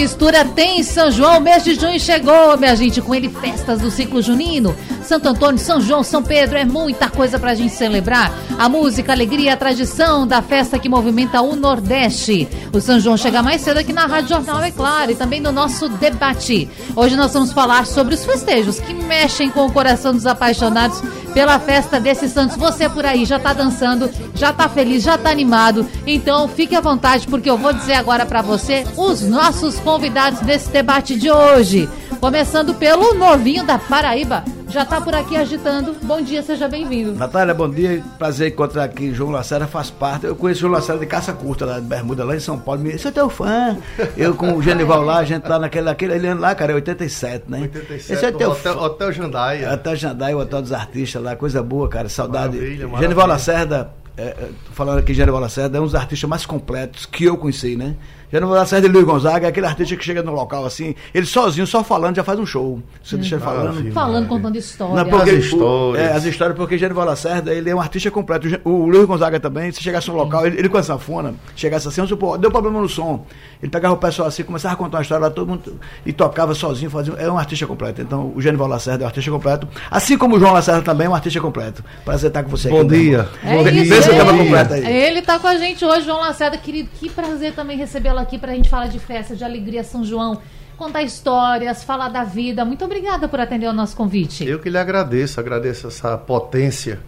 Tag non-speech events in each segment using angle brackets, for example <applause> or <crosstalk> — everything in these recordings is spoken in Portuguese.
mistura, tem São João, mês de junho chegou, minha gente, com ele festas do ciclo junino. Santo Antônio, São João, São Pedro, é muita coisa pra gente celebrar. A música, a alegria, a tradição da festa que movimenta o Nordeste. O São João chega mais cedo aqui na Rádio Jornal, é claro, e também no nosso debate. Hoje nós vamos falar sobre os festejos que mexem com o coração dos apaixonados pela festa desses santos. Você por aí já tá dançando, já tá feliz, já tá animado. Então fique à vontade, porque eu vou dizer agora pra você os nossos convidados desse debate de hoje. Começando pelo novinho da Paraíba. Já tá por aqui agitando. Bom dia, seja bem-vindo. Natália, bom dia. Prazer encontrar aqui. João Lacerda faz parte. Eu conheço o João Lacerda de Caça Curta, lá de Bermuda, lá em São Paulo. Me disse, eu teu fã. Eu com o Genival lá, a gente tá naquele, naquele ano lá, cara, é 87, né? 87, Esse é teu hotel, fã. hotel Jandaia. Até Jandai, o Hotel dos Artistas lá, coisa boa, cara. Saudade. Maravilha, maravilha. Genival Lacerda, é, é, tô falando aqui, Genival Lacerda é um dos artistas mais completos que eu conheci, né? Genival Lacerda e Luiz Gonzaga é aquele artista que chega no local assim, ele sozinho, só falando, já faz um show. Você deixa ele falando. Maravilha. Falando, contando história. Não, porque, As o- histórias. é, as histórias, porque Genival Lacerda, ele é um artista completo. O Luiz Gonzaga também, se chegasse no local, ele, ele com a sanfona, chegasse assim, vamos supor, deu problema no som. Ele pegava o pessoal assim, começava a contar uma história lá, todo mundo, e tocava sozinho, fazia. É um artista completo. Então, o Genival Lacerda é um artista completo. Assim como o João Lacerda também é um artista completo. Prazer estar com você Bom aqui. dia. É Bom isso, dia. Pensa que tava ele, completo aí. ele tá com a gente hoje, João Lacerda, querido. Que prazer também aqui pra gente falar de festa, de alegria São João, contar histórias, falar da vida. Muito obrigada por atender o nosso convite. Eu que lhe agradeço, agradeço essa potência,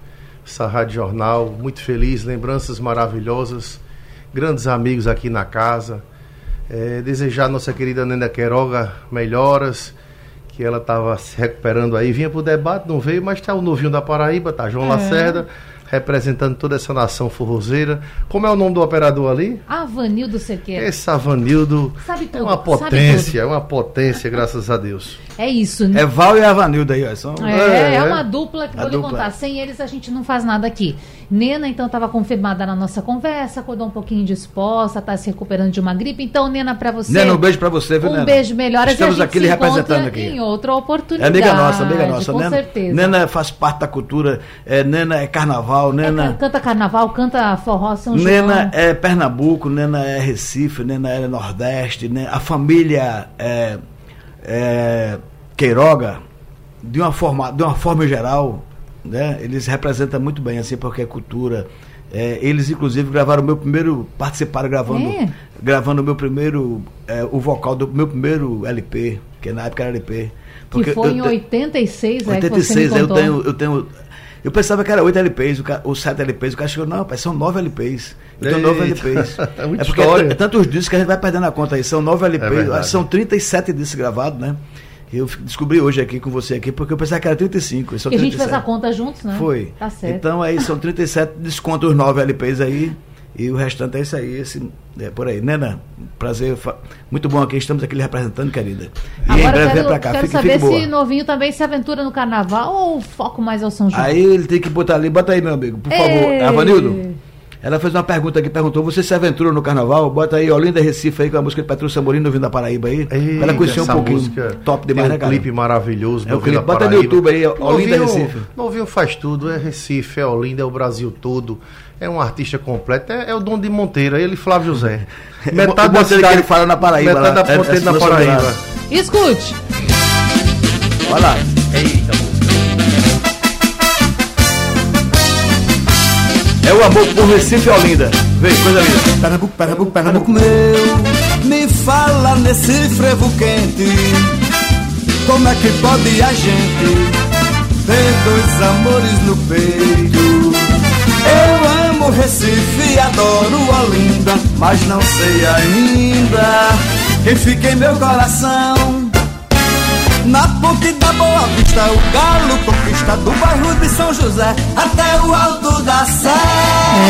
essa rádio jornal, muito feliz, lembranças maravilhosas, grandes amigos aqui na casa. É, desejar à nossa querida Nena Queiroga melhoras, que ela estava se recuperando aí, vinha para o debate, não veio, mas está o novinho da Paraíba, tá João Lacerda, representando toda essa nação forrozeira. Como é o nome do operador ali? Avanildo Sequeira. Esse Avanildo Sabe é tudo, uma sabe potência, é uma potência, graças a Deus. É isso, né? É Val e Avanildo aí, ó. São, É, é, É, uma é. dupla que A vou lhe contar. Sem eles a gente não faz nada aqui. Nena, então, estava confirmada na nossa conversa, acordou um pouquinho disposta, está se recuperando de uma gripe. Então, Nena, para você. Nena, um beijo pra você, viu, Um Nena? beijo melhoras Estamos a gente aqui lhe representando aqui. em outra É oportunidade. amiga nossa, amiga nossa. Com Nena, certeza. Nena faz parte da cultura. É, Nena é carnaval, É, Nena. ca- canta carnaval, canta forró São Nena João. é Pernambuco, Nena é Recife, Nena é Nordeste, né? a família é, é Queiroga, de uma forma, de uma forma geral, né? eles representam muito bem, assim, porque é cultura. É, eles, inclusive, gravaram o meu primeiro. participaram gravando É? gravando o meu primeiro. é, o vocal do meu primeiro LP, que na época era LP. Que foi eu em te- 86, é que você me 86, eu tenho, eu tenho. Eu pensava que era 8 LPs, o ca- ou 7 LPs, o cara chegou, não, rapaz, são 9 LPs. Eu tenho 9 Eita, LPs. <laughs> é porque história. é, tantos discos que a gente vai perdendo a conta aí, são 9 LPs, que são 37 discos gravados, né? Eu descobri hoje aqui com você aqui, porque eu pensava que era 35. e são Que a gente fez 37. a conta juntos, né? Foi. Tá certo. Então aí são 37, desconta os 9 LPs aí. E o restante é isso aí, esse, é por aí. Nena, prazer, muito bom aqui, estamos aqui lhe representando, querida. E em Agora breve vem pra cá, quero fique, saber fique se novinho também se aventura no carnaval ou foco mais ao São João. Aí ele tem que botar ali, bota aí, meu amigo, por favor. Ei. Avanildo, ela fez uma pergunta aqui, perguntou: você se aventura no carnaval? Bota aí Olinda Recife aí com a música de Petrúcia Morim, vindo da Paraíba aí. Eita, ela conheceu um pouquinho. música top demais, tem né, um cara? clipe maravilhoso. É o clipe. da Bota no. YouTube aí, Olinda Novinho- Recife. Novinho faz tudo, é Recife, é Olinda, é o Brasil todo. É um artista completo, é, é o Dom de Monteiro, é ele e Flávio José. O Monteiro que ele fala na Paraíba, Metade lá, da é- Monteiro é na Paraíba. Escute. Olha lá. É o amor por Recife e Olinda. Vem, coisa linda. Pernambuco, Pernambuco, Pernambuco meu, me fala nesse frevo quente. Como é que pode a gente ter dois amores no peito? Eu amo Recife, adoro Olinda, mas não sei ainda quem fica em meu coração. Na ponte da Boa Vista, o galo conquista do bairro de São José até o alto da Sé.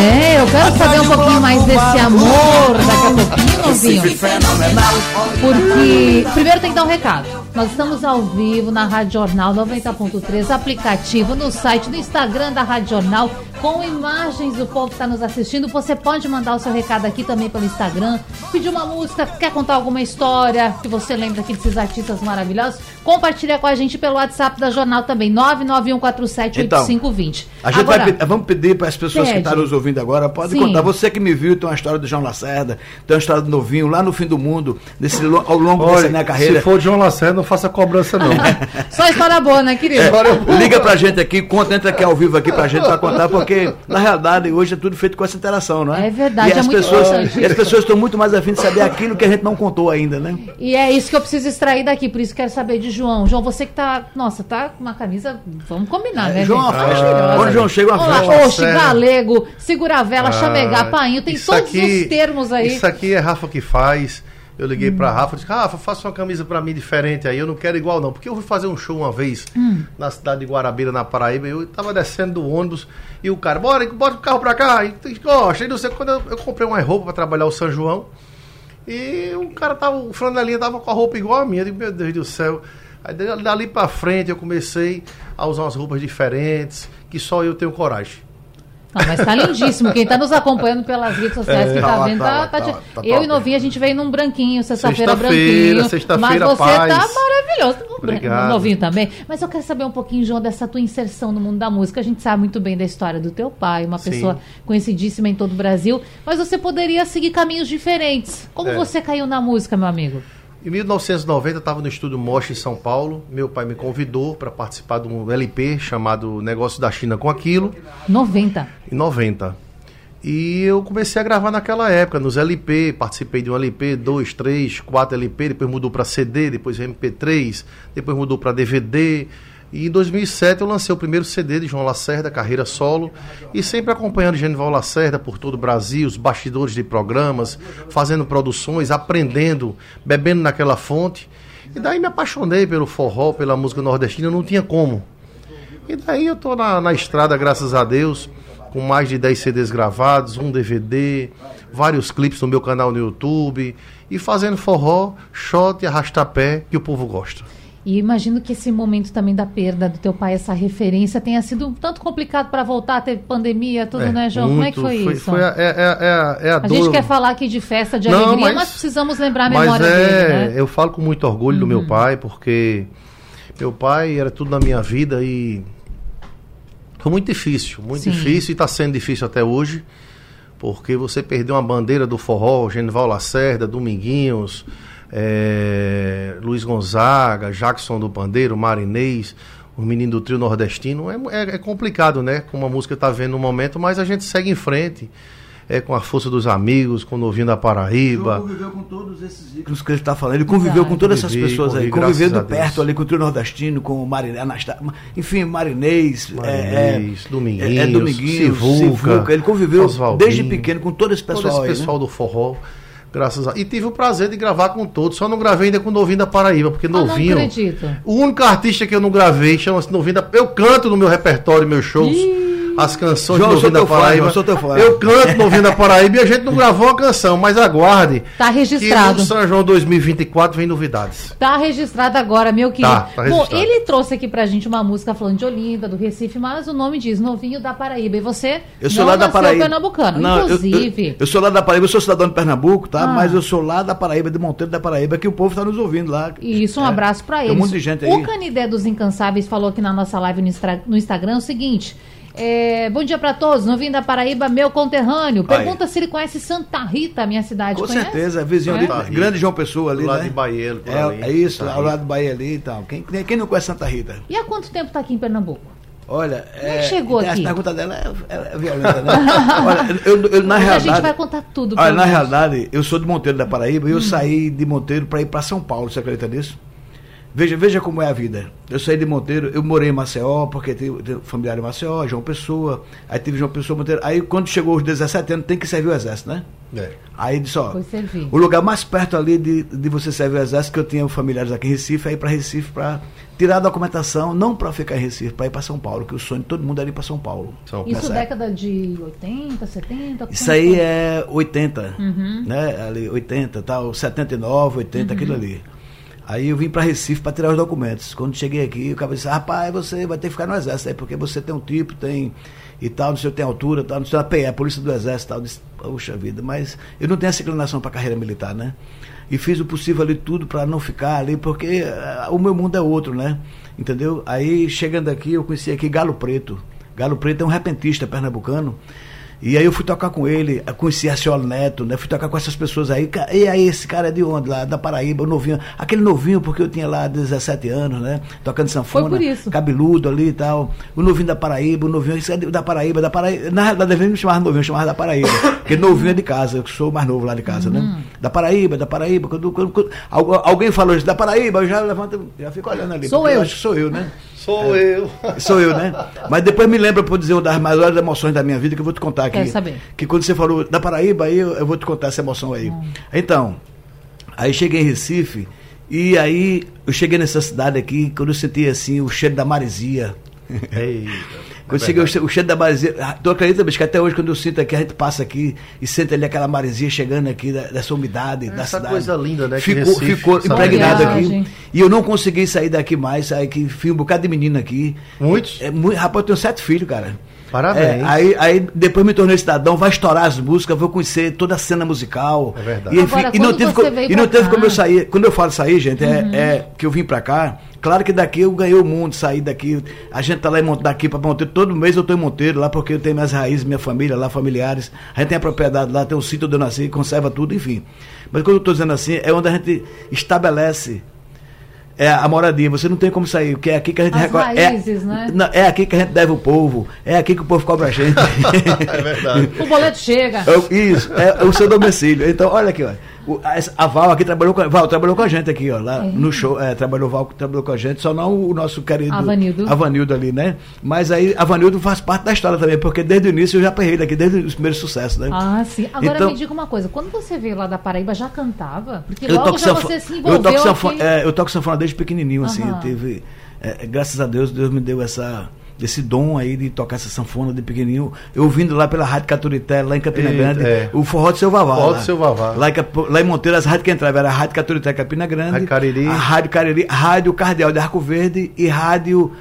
É, eu quero saber um pouquinho mais desse amor daqui a pouquinho, novinho. Fenomenal. Porque primeiro tem que dar um recado. Nós estamos ao vivo na Rádio Jornal 90.3, aplicativo, no site, no Instagram da Rádio Jornal, com imagens do povo que está nos assistindo. Você pode mandar o seu recado aqui também pelo Instagram, pedir uma música, quer contar alguma história que você lembra aqui desses artistas maravilhosos. Compartilha com a gente pelo WhatsApp da Jornal também, 991478520. A gente Agora, vai, vamos pedir para as pessoas que Pede. estão nos ouvindo agora, pode Sim. contar. Você que me viu, tem uma história do João Lacerda, tem uma história do Novinho, lá no fim do mundo, nesse, ao longo dessa minha carreira. se for João Lacerda, não faça cobrança não. <laughs> Só história boa, né, querido? Liga pra gente aqui, conta, entra aqui ao vivo aqui pra gente pra contar, porque na realidade hoje é tudo feito com essa interação, não é? É verdade, e é as muito pessoas, importante E as pessoas estão muito mais afim de saber aquilo que a gente não contou ainda, né? E é isso que eu preciso extrair daqui, por isso quero saber de João. João, você que tá, nossa, tá com uma camisa, vamos combinar, né? É, João, gente? Maravilhosa. Quando João chega, uma festa. Oxe, galego, segura a vela, chamegar, Ah, painho, tem todos aqui- os termos aí. Isso aqui é Rafa que faz. Eu liguei Hum. pra Rafa e disse: Rafa, faça uma camisa pra mim diferente aí. Eu não quero igual, não. Porque eu fui fazer um show uma vez Hum. na cidade de Guarabira, na Paraíba. Eu tava descendo do ônibus e o cara, bora, bota o carro pra cá. E gosta. E não sei quando eu, eu comprei uma roupa pra trabalhar o São João. E o cara tava, o flanelinha tava com a roupa igual a minha. Eu digo, meu Deus do céu. Aí dali pra frente eu comecei a usar umas roupas diferentes, que só eu tenho coragem. Não, mas tá lindíssimo. Quem tá nos acompanhando pelas redes sociais que tá Tá, vendo, tá, tá, tá tá, tá Eu e novinha, a gente veio num branquinho, sexta-feira Sexta-feira, branquinho. sexta-feira, Mas você paz. tá maravilhoso. Obrigado. Novinho também. Mas eu quero saber um pouquinho, João, dessa tua inserção no mundo da música. A gente sabe muito bem da história do teu pai, uma Sim. pessoa conhecidíssima em todo o Brasil. Mas você poderia seguir caminhos diferentes. Como É. você caiu na música, meu amigo? Em 1990, eu estava no estúdio Mosh em São Paulo. Meu pai me convidou para participar de um LP chamado Negócio da China com Aquilo, 90. em 90. E eu comecei a gravar naquela época, nos LP. Participei de um LP, 2, 3, 4 LP. Depois mudou para CD, depois MP3, depois mudou para DVD. E em 2007 eu lancei o primeiro CD de João Lacerda, carreira solo, e sempre acompanhando Genival Lacerda por todo o Brasil, os bastidores de programas, fazendo produções, aprendendo, bebendo naquela fonte. E daí me apaixonei pelo forró, pela música nordestina, não tinha como. E daí eu tô na, na estrada, graças a Deus, com mais de 10 CDs gravados, um DVD, vários clipes no meu canal no YouTube, e fazendo forró, shot e arrastapé que o povo gosta. E imagino que esse momento também da perda do teu pai, essa referência, tenha sido um tanto complicado para voltar, teve pandemia, tudo, É, né, João? Como é que muito, foi, isso? Foi a, é, é- é a- é a A dor. gente quer falar aqui de festa, de Não, alegria, mas, mas- precisamos lembrar a memória é, dele, né? Uhum. eu falo com muito orgulho do meu pai, porque meu pai era tudo na minha vida e foi muito difícil, muito Sim. difícil e está sendo difícil até hoje, porque você perdeu uma bandeira do forró, Genival Lacerda, Dominguinhos, é, Luiz Gonzaga, Jackson do Pandeiro, Marinês, o menino do trio nordestino. É, é- é complicado, né? Como a música está vendo no momento, mas a gente segue em frente. É com a força dos amigos, com o Novinho da Paraíba. conviveu com todos esses ícones que ele está falando. Ele conviveu Verdade. com todas essas Convivi, pessoas aí. convivi, Conviveu graças de a Deus. perto ali com o trio nordestino, com o Marinês, enfim, Marinês, Marinês, é, Dominguinhos, é, Dominguinhos, Sivuca, Ele conviveu desde pequeno com todo esse todo pessoal esse aí, pessoal né? do forró. Graças a... E tive o prazer de gravar com todos. Só não gravei ainda com o Novinho da Paraíba, porque Ah, não Novinho. acredito. o único artista que eu não gravei chama-se Novinho da Eu canto no meu repertório, meus shows. As canções João, do eu Novinho da fã, Paraíba. João, eu fã. Eu canto Novinho da Paraíba e a gente não gravou uma canção, mas aguarde. Tá Que registrado. no São João 2024 vem novidades. Tá registrado agora, meu querido. Tá, tá Bom, ele trouxe aqui pra gente uma música falando de Olinda, do Recife, mas o nome diz Novinho da Paraíba. E você Eu sou não lá da Paraíba. pernambucano. Não, eu- Inclusive, Eu, eu sou lá da Paraíba, eu sou cidadão de Pernambuco, tá? Ah. Mas eu sou lá da Paraíba, de Monteiro da Paraíba, que o povo está nos ouvindo lá. E isso, um É. abraço pra Tem eles. um monte de gente aí. O Canidé dos Incansáveis falou aqui na nossa live no Instagram o seguinte. É, bom dia pra todos, novinho da Paraíba, meu conterrâneo. Aí. Pergunta se ele conhece Santa Rita, minha cidade. Com Conhece? certeza, é vizinho É? ali, Rita. grande João Pessoa ali, Do lado né? de por é, ali. é isso, Santa ao Rita. lado do Bahia ali e tal. Quem, quem não conhece Santa Rita? E há quanto tempo tá aqui em Pernambuco? Olha, Como é que chegou a aqui? pergunta dela é, é- é violenta, né? <laughs> Olha, eu, eu- na Hoje a realidade. gente vai contar tudo Olha, na realidade, eu sou de Monteiro da Paraíba Hum. e eu saí de Monteiro para ir para São Paulo, você acredita nisso? Veja, veja como é a vida. Eu saí de Monteiro, eu morei em Maceió, porque tenho, tenho familiar em Maceió, João Pessoa, aí tive João Pessoa Monteiro. Aí quando chegou os 17 anos, tem que servir o exército, né? É. Aí disse, ó, o lugar mais perto ali de, de você servir o exército, que eu tinha familiares aqui em Recife, é ir para Recife para tirar a documentação, não para ficar em Recife, para ir para São Paulo, que o sonho de todo mundo era ir para São Paulo. São Isso Nessa década de 80, 70? Isso aí foi? é 80, Uhum. né? Ali, 80, tal, 79, 80, aquilo ali. Aí eu vim para Recife para tirar os documentos. Quando cheguei aqui, o cara disse, rapaz, você vai ter que ficar no exército aí, porque você tem um tipo, tem e tal, não sei, tem altura, tal, não sei, a PE, a Polícia do Exército, tal. Eu disse, Poxa vida, mas eu não tenho essa inclinação para carreira militar, né? E fiz o possível ali tudo para não ficar ali, porque ah, o meu mundo é outro, né? Entendeu? Aí chegando aqui, eu conheci aqui Galo Preto. Galo Preto é um repentista pernambucano. E aí eu fui tocar com ele, eu conheci a Ciolo Neto, né? Fui tocar com essas pessoas aí. E aí, esse cara é de onde? Lá da Paraíba, o novinho. Aquele novinho, porque eu tinha lá 17 anos, né? Tocando sanfona. Foi por isso. Cabeludo ali e tal. O novinho da Paraíba, o novinho é da Paraíba, da Paraíba. Na realidade, ele me chamava novinho, eu chamava da Paraíba. Porque novinho é de casa, eu sou o mais novo lá de casa, Uhum. né? Da Paraíba, da Paraíba. Quando, quando- quando algu- alguém falou isso, da Paraíba, eu já levanto, já fico olhando ali. Sou porque eu. acho que sou eu, né? Sou eu. Sou eu, né? Mas depois me lembra para dizer uma das maiores emoções da minha vida que eu vou te contar aqui. Quero saber. Que quando você falou da Paraíba, aí eu, eu vou te contar essa emoção aí. Então, aí cheguei em Recife e aí eu cheguei nessa cidade aqui, quando eu senti assim o cheiro da maresia. Eita, <laughs> Quando é cheguei o o cheiro da maresia, ah, tu acredita, bicho, que até hoje quando eu sinto aqui, a gente passa aqui e sente ali aquela maresia chegando aqui, da- dessa umidade da Essa cidade. coisa linda, né, que Ficou, Recife, ficou impregnado viagem. aqui. E eu não consegui sair daqui mais, saí aqui, fui um bocado de menino aqui. Muitos? É, muito, rapaz, eu tenho sete filhos, cara. Parabéns. É, aí, aí depois me tornei cidadão, vai estourar as músicas, vou conhecer toda a cena musical. É verdade. E, enfim, Agora, e não teve, e não teve como eu sair. Quando eu falo sair, gente, é, é que eu vim pra cá. Claro que daqui eu ganhei o mundo, saí daqui. A gente tá lá em Monte, daqui pra Monteiro. Todo mês eu tô em Monteiro lá porque eu tenho minhas raízes, minha família lá, familiares. A gente tem a propriedade lá, tem um sítio onde eu nasci, conserva tudo, enfim. Mas quando eu tô dizendo assim, é onde a gente estabelece é a moradia, você não tem como sair, porque é aqui que a gente As recolhe- raízes, é, né? não, é aqui que a gente deve o povo, é aqui que o povo cobra a gente. <laughs> É verdade. O boleto chega. É, Isso, é, o seu domicílio. Então, olha aqui, ó. O- a, a Val aqui trabalhou com, Val trabalhou com a gente aqui, ó, lá É. no show. É, trabalhou, Val trabalhou com a gente, só não o nosso querido Avanildo. Avanildo ali, né? Mas aí, Avanildo faz parte da história também, porque desde o início eu já aperrei daqui, desde os primeiros sucessos, né? Ah, sim. Agora Então- me diga uma coisa, quando você veio lá da Paraíba, já cantava? Porque eu logo toco, já sanfo- você se eu envolveu toco sanfona, aqui. é, eu toco sanfona desde pequenininho, assim. Eu tive, é, graças a Deus, Deus me deu essa, esse dom aí de tocar essa sanfona de pequenininho. Eu vindo lá pela Rádio Caturité, lá em Campina Eita, Grande, é. o Forró do Seu Vavá. Forró do lá. Seu Vavá. Lá lá em Monteiro, as rádios que entravam era a Rádio Caturité Campina Grande, Rádio Cariri. a Rádio Cariri, Rádio Cardeal de Arco Verde e Rádio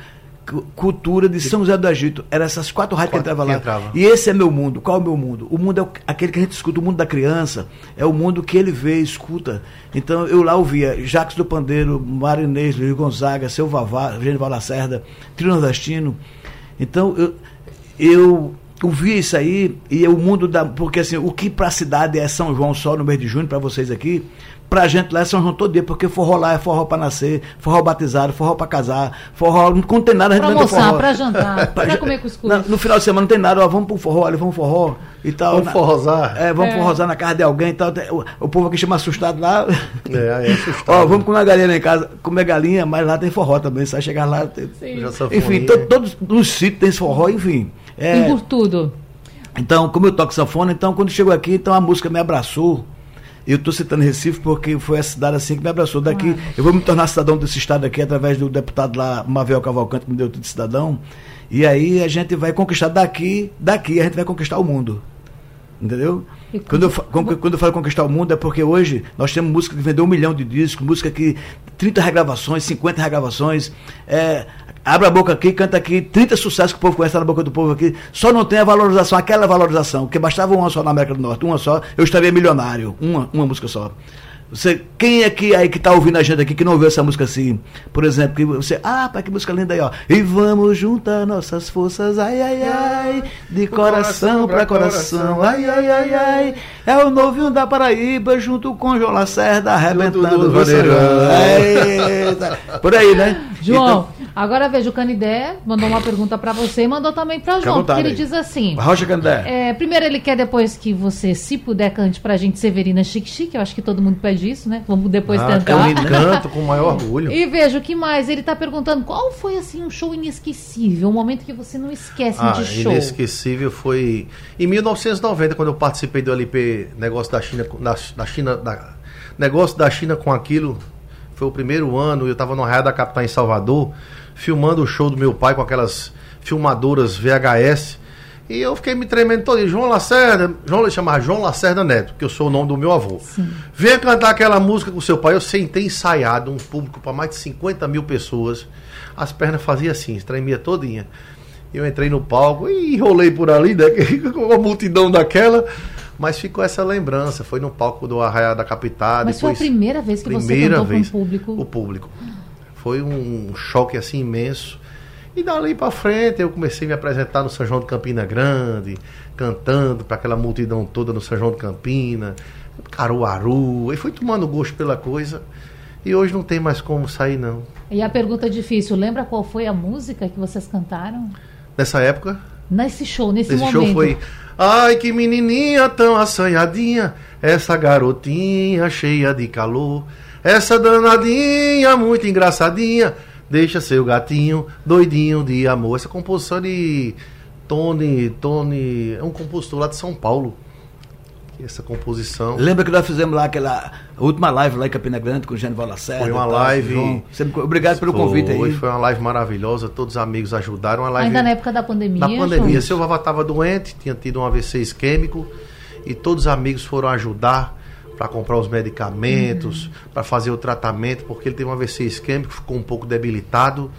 Cultura de São José do Egito. Eram essas quatro rádios que entravam lá. entrava. E esse é meu mundo. Qual é o meu mundo? O mundo é aquele que a gente escuta, o mundo da criança. É o mundo que ele vê, escuta. Então eu lá ouvia Jacques do Pandeiro, Marinês, Luiz Gonzaga, Seu Vavá, Genival Lacerda, Trio Nordestino. Então eu, eu ouvia isso aí e é o mundo da. Porque assim, o que pra cidade é São João só no mês de junho, pra vocês aqui, pra gente lá é São João todo dia, porque forró lá é forró pra nascer, forró batizado, forró pra casar, forró. Não tem nada, a gente Pra almoçar, forró. pra jantar, <laughs> pra ja- comer cuscuz. Na- no final de semana não tem nada, ó, vamos pro forró, olha, vamos pro forró e tal. Vamos Na- forrosar? É, vamos É. forrosar na casa de alguém e tal. Tem- O, o povo aqui chama assustado lá. É, aí é <laughs> assustado. Ó, vamos comer uma galinha lá em casa, comer galinha, mas lá tem forró também, você vai chegar lá. Tem... Enfim, to- todos os sítios tem esse forró, enfim. É, E por tudo. então, como eu toco sanfona, então quando chegou aqui, então a música me abraçou. Eu estou citando Recife porque foi a cidade assim que me abraçou. Daqui, eu vou me tornar cidadão desse estado aqui através do deputado lá, Mavel Cavalcante, que me deu tudo de cidadão. E aí a gente vai conquistar daqui, daqui a gente vai conquistar o mundo. Entendeu? Quando eu, quando eu falo conquistar o mundo é porque hoje nós temos música que vendeu um milhão de discos, música que 30 regravações, 50 regravações. É, abre a boca aqui, canta aqui, 30 sucessos que o povo conhece na boca do povo aqui. Só não tem a valorização, aquela valorização, porque bastava uma só na América do Norte, uma só, eu estaria milionário. Uma, uma música só. Você, quem é que aí que tá ouvindo a gente aqui que não ouviu essa música assim? Por exemplo, que você, ah, pai, que música linda aí, ó. E vamos juntar nossas forças, ai, ai, ai, de coração pra coração, ai, ai, ai, ai. É o novinho da Paraíba junto com João Lacerda arrebentando do o. Eita. Por aí, né? João, Então, Agora veja, o Canidé mandou uma pergunta pra você e mandou também à João, porque vontade ele aí. diz assim. Rocha Candé. É, primeiro ele quer depois que você, se puder, cante pra gente Severina Chique Chique. Eu acho que todo mundo pede isso, né? Vamos depois Ah, tentar. eu canto com o maior orgulho. E veja, o que mais? Ele tá perguntando qual foi, assim, um show inesquecível, um momento que você não esquece Ah, de show. inesquecível foi em 1990, quando eu participei do LP Negócio da China, com- da, da China, da, Negócio da China com aquilo. Foi o primeiro ano, eu estava no Arraial da Capital em Salvador, filmando o show do meu pai com aquelas filmadoras VHS. E eu fiquei me tremendo todo. João Lacerda, João ele chamava João Lacerda Neto, que eu sou o nome do meu avô. Venha cantar aquela música com seu pai. Eu sentei ensaiado, um público para mais de 50 mil pessoas. As pernas faziam assim, tremia todinha. Eu entrei no palco e enrolei por ali, né? <laughs> Com uma multidão daquela. Mas ficou essa lembrança. Foi no palco do Arraial da Capital. Mas foi a depois- primeira vez que você primeira cantou para um vez, público. O público. Foi um choque assim imenso. E dali pra frente eu comecei a me apresentar no São João de Campina Grande, cantando para aquela multidão toda no São João de Campina, Caruaru, e fui tomando gosto pela coisa. E hoje não tem mais como sair não. E a pergunta difícil, lembra qual foi a música que vocês cantaram? Nessa época, Nesse show, nesse Esse momento. show foi. Ai, que menininha tão assanhadinha, essa garotinha cheia de calor, essa danadinha muito engraçadinha, deixa seu gatinho doidinho de amor. Essa composição de Tony, Tony, é um compositor lá de São Paulo. Essa composição. Lembra que nós fizemos lá aquela última live lá em Campina Grande com o Gênio Lacerda? Foi uma tal, live- João. Sempre- Obrigado pelo convite Foi, aí. Foi uma live maravilhosa, todos os amigos ajudaram. Uma live Ainda na época da pandemia. Na pandemia, João? seu Vavá estava doente, tinha tido um AVC isquêmico e todos os amigos foram ajudar para comprar os medicamentos, Uhum. para fazer o tratamento, porque ele teve um AVC isquêmico, ficou um pouco debilitado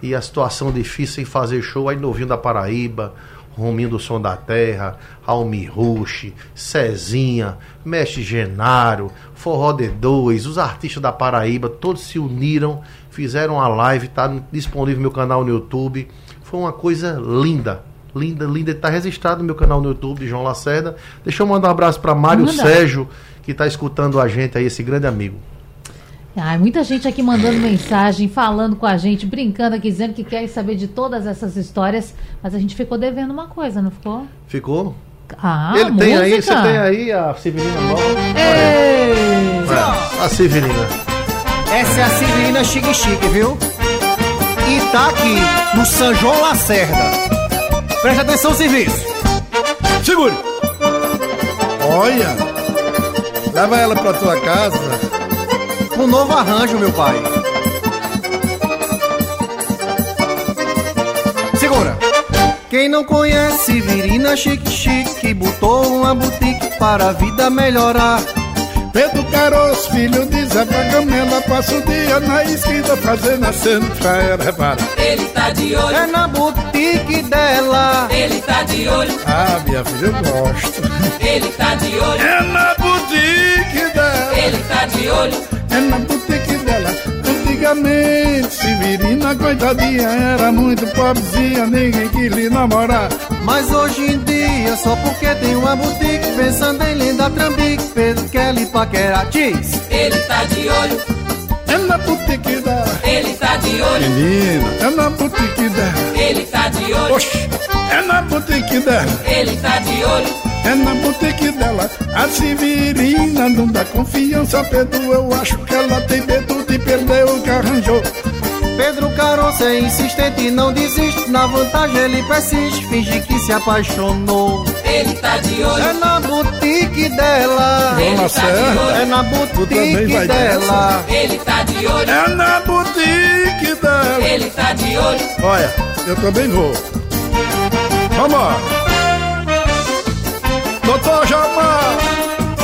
e a situação difícil em fazer show aí novinho da Paraíba, Rominho do Som da Terra, Almi Rush, Cezinha, Mestre Genaro, Forró D2, os artistas da Paraíba, todos se uniram, fizeram a live, tá disponível no meu canal no YouTube. Foi uma coisa linda, linda, linda. Está registrado no meu canal no YouTube, João Lacerda. Deixa eu mandar um abraço para Mário. Sérgio, que está escutando a gente aí, esse grande amigo. Ai, muita gente aqui mandando mensagem, falando com a gente, brincando aqui, dizendo que quer saber de todas essas histórias. Mas a gente ficou devendo uma coisa, não ficou? Ficou? Ah, Ele tem aí, música? você tem aí a Severina nova? Ei! É, a Severina. Essa é a Severina Chique Chique, viu? E tá aqui no São João Lacerda. Preste atenção serviço. Segure! Olha! Leva ela pra tua casa. Um novo arranjo, meu pai. Segura. Quem não conhece Virina Chique Chique botou uma boutique para a vida melhorar. Pedro Caroço, filho de Zé Pagamela, passa o dia na esquina fazendo ela reparar. Ele tá de olho, É na boutique dela. ele tá de olho, Ah, minha filha, eu gosto. ele tá de olho, É na boutique dela, ele tá de olho, é na boutique dela. Antigamente, Severina, coitadinha, era muito pobrezinha, ninguém quis lhe namorar. Mas hoje em dia, só porque tem uma boutique, pensando em linda trambique, Pedro quer lhe paquerar. Diz. ele tá de olho, É na boutique dela, ele tá de olho, menina, é na boutique dela. ele tá de olho, Oxi, é na boutique dela. ele tá de olho, É na boutique dela, a Severina não dá confiança, Pedro. Eu acho que ela tem medo de perder o que arranjou. Pedro Caroço é insistente e não desiste. Na vantagem ele persiste, finge que se apaixonou. Ele tá de É olho, na boutique dela. ele tá de olho, É na boutique dela. ele tá de olho, É na boutique dela. ele tá de olho, Olha, eu também vou. Vamos! Doutor Jamar,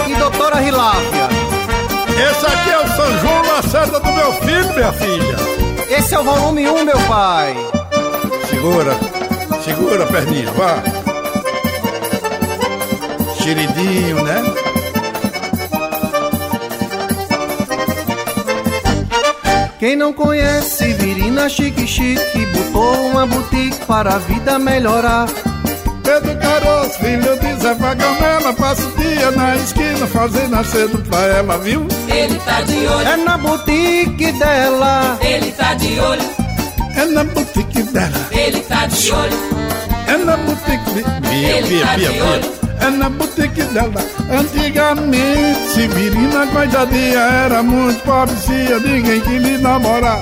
E doutora Rilápia. esse aqui é o São João Lacerda do meu filho, minha filha. Esse é o volume 1, meu pai. Segura, segura perninha, vá. Xeridinho, né? Quem não conhece Virina Chique Chique botou uma boutique para a vida melhorar. Pedro Caroço, filho de Zé Vagamela, passa o dia na esquina fazendo aceno pra ela, viu? ele tá de olho, É na boutique dela. ele tá de olho, é na boutique dela. Ele tá de olho, É na boutique de... Bia, Ele Bia, É na boutique dela. Antigamente, Severina coitadinha era muito pobrecia, ninguém que lhe namorar.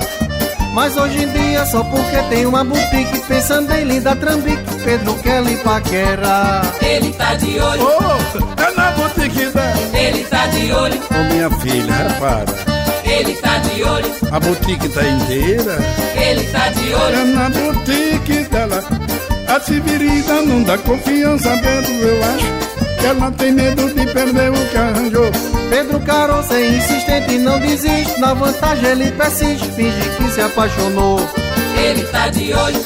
Mas hoje em dia, só porque tem uma boutique, pensando em linda trambique, Pedro quer lhe paquera. ele tá de olho, Oh, é na boutique dela. ele tá de olho, Ô minha filha, repara, ele tá de olho, a boutique tá inteira. ele tá de É olho, na boutique. A Severina não dá confiança dentro, eu acho. Que ela tem medo de perder o que arranjou. Pedro Caroço é insistente e não desiste, na vantagem ele persiste, finge que se apaixonou. ele tá de olho,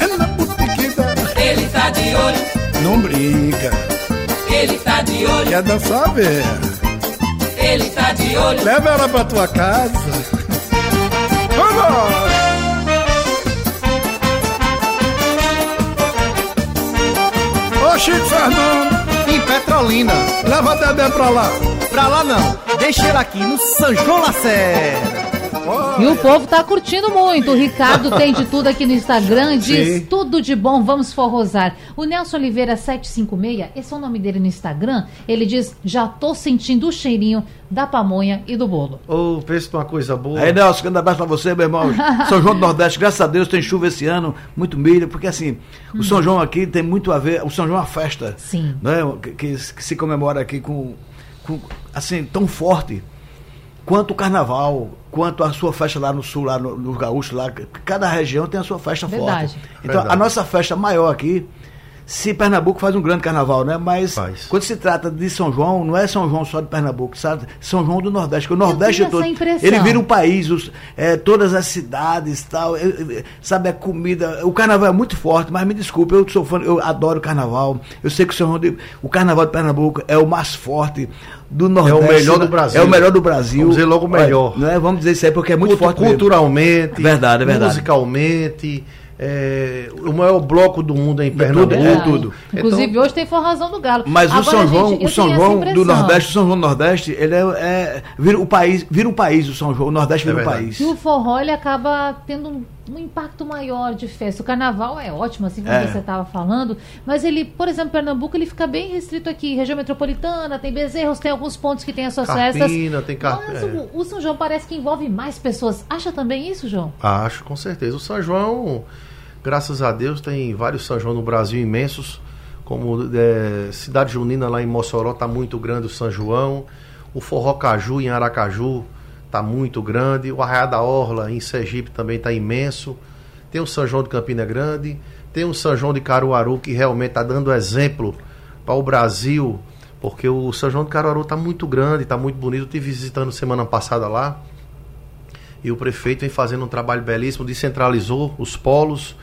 É na boutique dela. ele tá de olho, Não briga, ele tá de olho, quer dançar, ver. ele tá de olho, Leva ela pra tua casa. Vamos! Chico Fernando, Em Petrolina, leva a Dedé pra lá. pra lá não, deixa ele aqui no São João Lacerda. E o povo tá curtindo muito. O Ricardo tem de tudo aqui no Instagram, diz Sim. tudo de bom, vamos forrosar. O Nelson Oliveira 756, esse é o nome dele no Instagram, ele diz: já tô sentindo o cheirinho da pamonha e do bolo. Ô, pensa numa coisa boa. Aí, Nelson, grande abraço pra você, meu irmão. <laughs> São João do Nordeste, graças a Deus, tem chuva esse ano, muito milho, porque assim, o São João aqui tem muito a ver. O São João é uma festa. Sim. Né, que, que- que se comemora aqui com, com, assim, tão forte quanto o carnaval, quanto a sua festa lá no sul, lá no, no Gaúcho, lá. Cada região tem a sua festa Verdade. forte. Então, a Verdade. nossa festa maior aqui. Se Pernambuco faz um grande carnaval, né? Mas Faz. quando se trata de São João, não é São João só de Pernambuco, sabe? São João do Nordeste, porque o Nordeste todo, ele vira um país, os- é, todas as cidades, tal, é, é, sabe a comida, o carnaval é muito forte, mas me desculpe, eu sou fã, eu adoro o carnaval. Eu sei que o São João de- o carnaval de Pernambuco é o mais forte do Nordeste. melhor do Brasil. É o melhor do Brasil. Vamos dizer logo o melhor. Olha, né? Vamos dizer isso aí porque é muito Cultu- forte mesmo. culturalmente, Verdade, é verdade. musicalmente, é, o maior bloco do mundo é em tudo, é Pernambuco. tudo. Inclusive, Então, hoje tem forrazão do Galo. Mas o Agora, São João, gente, o São João do. Nordeste, o São João do Nordeste, ele é, é- vira o país, vira um país o São João, o Nordeste vira É um verdade. país. E o forró ele acaba tendo um, um impacto maior de festa. O carnaval é ótimo, assim como É. você estava falando, mas ele, por exemplo, Pernambuco, ele fica bem restrito aqui. Região metropolitana, tem Bezerros, tem alguns pontos que tem as suas festas. Carpina, tem car- Mas é. o, o São João parece que envolve mais pessoas. Acha também isso, João? Acho, com certeza. O São João, graças a Deus, tem vários São João no Brasil imensos, como é, Cidade Junina lá em Mossoró está muito grande o São João, o Forró Caju em Aracaju está muito grande, o Arraiá da Orla em Sergipe também está imenso, tem o São João de Campina Grande, tem o São João de Caruaru que realmente está dando exemplo para o Brasil, porque o São João de Caruaru está muito grande, está muito bonito. Eu estive visitando semana passada lá. E o prefeito vem fazendo um trabalho belíssimo, descentralizou os polos,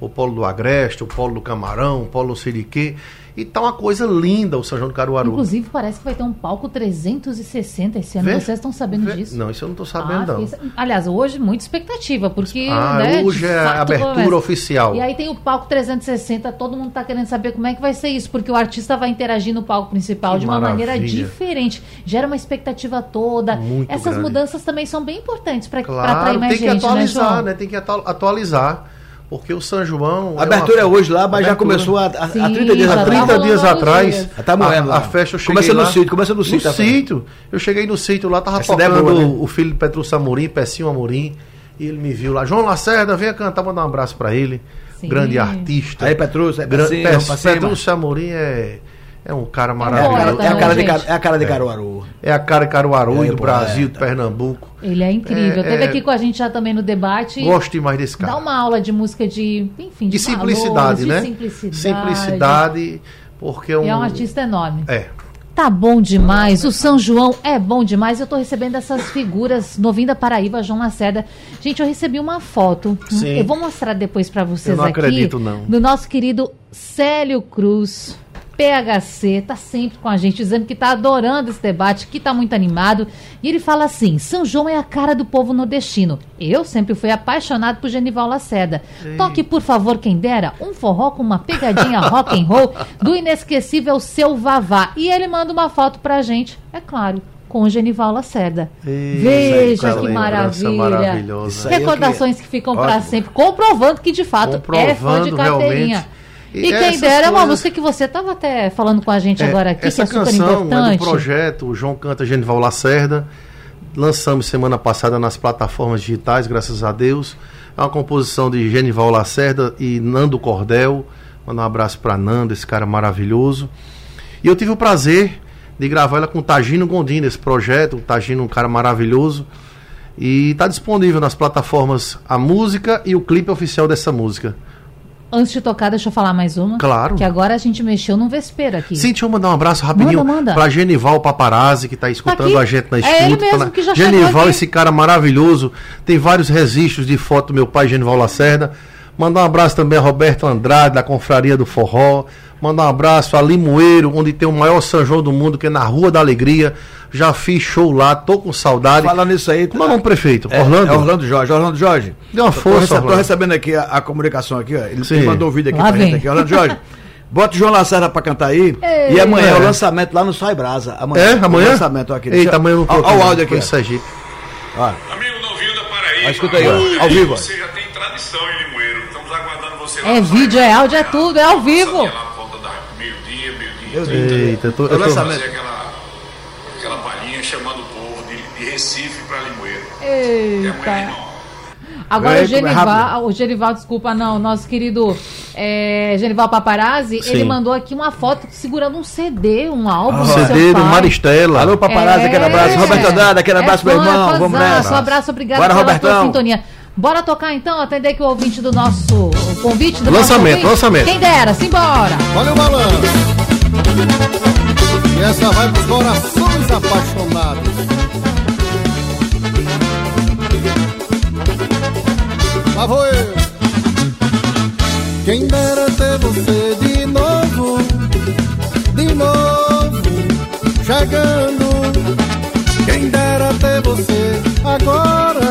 o polo do Agreste, o polo do Camarão, o polo não sei de quê. E tá uma coisa linda o São João do Caruaru. Inclusive, parece que vai ter um palco 360 esse ano. Vê? Vocês estão sabendo Vê? disso? Não, isso eu não Ah, sabendo, não. fiquei- Aliás, hoje muita expectativa, porque. Ah, né, hoje é a abertura oficial. E aí tem o palco 360, todo mundo tá querendo saber como é que vai ser isso, porque o artista vai interagir no palco principal Que de uma maneira maravilha. diferente. Gera uma expectativa toda. Muito Essas grande. mudanças também são bem importantes para atrair Claro, mais tem que gente, né, atualizar, João? né? Tem que atu- atualizar. Porque o São João. A abertura é uma- hoje lá, mas já Abertura. começou há, há, há Sim, 30 dias já Há tá atrás. 30 rolando dias atrás. Já tá moendo a, lá. a festa eu cheguei Começa no lá, sítio, começa no sítio, tá? sítio. Eu cheguei no sítio lá, tava Essa é tocando boa, né? o filho de Petrúcio Amorim, Pecinho Amorim, e ele me viu lá. João Lacerda, venha cantar, mandar um abraço pra ele. Sim. Grande artista. Aí, Petrúcio, é Gran- pra cima, Pe- pra cima. Petrúcio Amorim é, é um cara É a maravilhoso. cara, Poeta, é a né, cara de? Car- é a cara de Caruaru. É a cara de Caruaru, É, do. Brasil, de Pernambuco. Ele é incrível. É, Teve é. aqui com a gente já também no debate. Gosto demais desse cara. Dá uma aula de música de, enfim, de, de simplicidade, valores, né? De simplicidade. Simplicidade, porque é um. E é um artista enorme. É. Tá bom demais, o São João é bom demais. Eu tô recebendo essas figuras no Vim da Paraíba, João Lacerda. Gente, eu recebi uma foto. Sim. Eu vou mostrar depois pra vocês Eu não aqui. acredito, não. Do nosso querido Célio Cruz. PHC tá sempre com a gente dizendo que tá adorando esse debate, que tá muito animado. E ele fala assim: São João é a cara do povo nordestino. Eu sempre fui apaixonado por Genival Lacerda. Toque, por favor, quem dera, um forró com uma pegadinha <laughs> rock and roll do inesquecível Seu Vavá. E ele manda uma foto pra gente, é claro, com o Genival Lacerda. Eita, Veja que lembrança maravilha. Isso é Recordações que ficam para sempre, comprovando que de fato é fã de carteirinha. realmente. E, E quem dera é uma coisas- música que você estava até falando com a gente É, agora aqui, que essa é super canção é importante. do projeto o João Canta Genival Lacerda. Lançamos semana passada nas plataformas digitais, graças a Deus. É uma composição de Genival Lacerda e Nando Cordel. Mandar um abraço para Nando, esse cara maravilhoso. E eu tive o prazer de gravar ela com o Tagino Gondim nesse projeto. O Tagino, um cara maravilhoso. E está disponível nas plataformas a música e o clipe oficial dessa música. Antes de tocar, deixa eu falar mais uma. Claro. Que agora a gente mexeu num vespeiro aqui. Sim, deixa eu mandar um abraço rapidinho Manda, manda. pra Genival Paparazzi, que tá escutando aqui. a gente na É escuta. ele mesmo tá na- que já Genival, esse cara maravilhoso. Tem vários registros de foto do meu pai, Genival Lacerda. Mandar um abraço também a Roberto Andrade, da Confraria do Forró. Mandar um abraço a Limoeiro, onde tem o maior São João do mundo, que é na Rua da Alegria. Já fiz show lá, tô com saudade. Falando nisso aí. Como é o nome do prefeito? É, Orlando? É Orlando Jorge. Orlando Jorge. Dê uma Tô força, rece- Tô, Orlando. recebendo aqui a, a comunicação aqui, ó. Ele Sim. ele mandou um vídeo aqui Lá pra vem. gente aqui. Orlando Jorge. <laughs> Bota o João Lacerda pra cantar aí. Ei. E amanhã é o É. lançamento lá no Sai Brasa. Amanhã. É, O amanhã? lançamento aqui. Eita, amanhã eu Olha aqui, o áudio aqui. Olha. Amigo novinho da Paraíba. Ah, escuta aí, ó, Olha, ao vivo. Você já tem tradição em Limoeiro. Estamos aguardando você lá. É vídeo, é áudio, é tudo, é ao vivo. Meu. Deus. Eita, eu tô, É eu tô-. Fazer aquela, aquela palhinha chamando o povo de, de Recife para Limoeiro. Eita. Agora o é Genival, o Genival, desculpa, não, nosso querido é, Genival Paparazzi, Sim. ele mandou aqui uma foto segurando um CD, um álbum. seu CD do pai. Maristela. Alô, paparazzi, aquele abraço. Roberto Andrade, aquele abraço, é meu fã, irmão. é Vamos nessa. Um abraço, obrigado Bora, pela tua Robertão. sintonia. Bora tocar então, atender aqui o ouvinte do nosso convite do Lançamento, lançamento. Quem dera, simbora. Olha o malandro. E essa vai pros corações apaixonados. Lá vou eu. Quem dera ter você de novo, de novo, chegando. Quem dera ter você agora,